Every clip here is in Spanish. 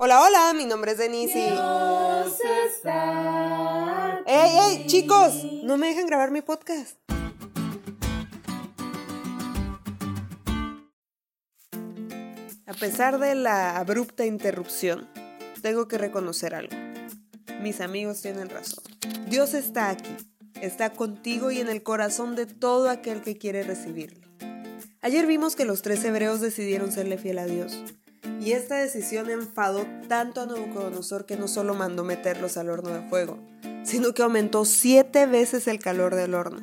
Hola, hola, mi nombre es Denise. Dios está ¡Ey, ey, chicos! No me dejan grabar mi podcast. A pesar de la abrupta interrupción, tengo que reconocer algo. Mis amigos tienen razón. Dios está aquí, está contigo y en el corazón de todo aquel que quiere recibirle. Ayer vimos que los tres hebreos decidieron serle fiel a Dios. Y esta decisión enfadó tanto a Nabucodonosor que no solo mandó meterlos al horno de fuego, sino que aumentó siete veces el calor del horno.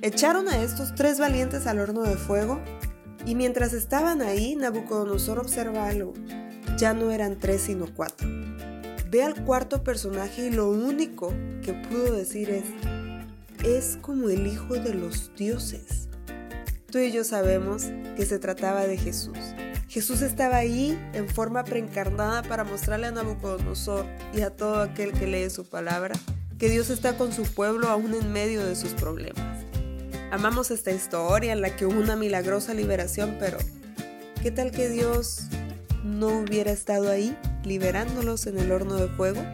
Echaron a estos tres valientes al horno de fuego y mientras estaban ahí, Nabucodonosor observa algo. Ya no eran tres sino cuatro. Ve al cuarto personaje y lo único que pudo decir es, es como el hijo de los dioses. Tú y yo sabemos que se trataba de Jesús. Jesús estaba ahí en forma preencarnada para mostrarle a Nabucodonosor y a todo aquel que lee su palabra que Dios está con su pueblo aún en medio de sus problemas. Amamos esta historia en la que hubo una milagrosa liberación, pero ¿qué tal que Dios no hubiera estado ahí liberándolos en el horno de fuego?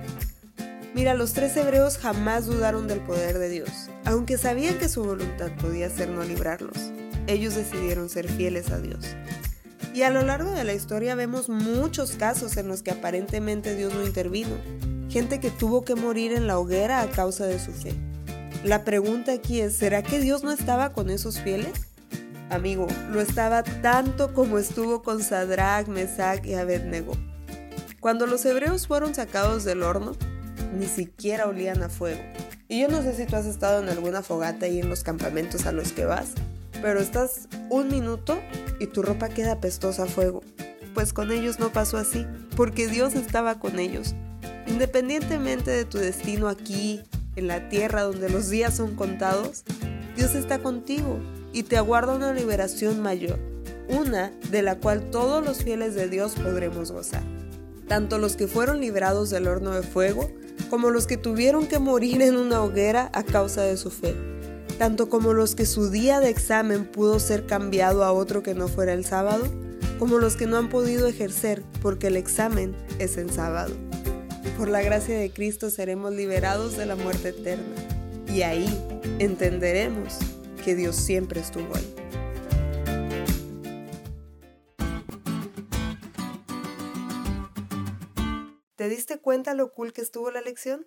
Mira, los tres hebreos jamás dudaron del poder de Dios, aunque sabían que su voluntad podía ser no librarlos. Ellos decidieron ser fieles a Dios. Y a lo largo de la historia vemos muchos casos en los que aparentemente Dios no intervino. Gente que tuvo que morir en la hoguera a causa de su fe. La pregunta aquí es, ¿será que Dios no estaba con esos fieles? Amigo, lo estaba tanto como estuvo con Sadrach, Mesach y Abednego. Cuando los hebreos fueron sacados del horno, ni siquiera olían a fuego. Y yo no sé si tú has estado en alguna fogata ahí en los campamentos a los que vas, pero estás un minuto y tu ropa queda apestosa a fuego. Pues con ellos no pasó así, porque Dios estaba con ellos. Independientemente de tu destino aquí, en la tierra donde los días son contados, Dios está contigo y te aguarda una liberación mayor, una de la cual todos los fieles de Dios podremos gozar. Tanto los que fueron librados del horno de fuego, como los que tuvieron que morir en una hoguera a causa de su fe tanto como los que su día de examen pudo ser cambiado a otro que no fuera el sábado, como los que no han podido ejercer porque el examen es en sábado. Por la gracia de Cristo seremos liberados de la muerte eterna y ahí entenderemos que Dios siempre estuvo ahí. ¿Te diste cuenta lo cool que estuvo la lección?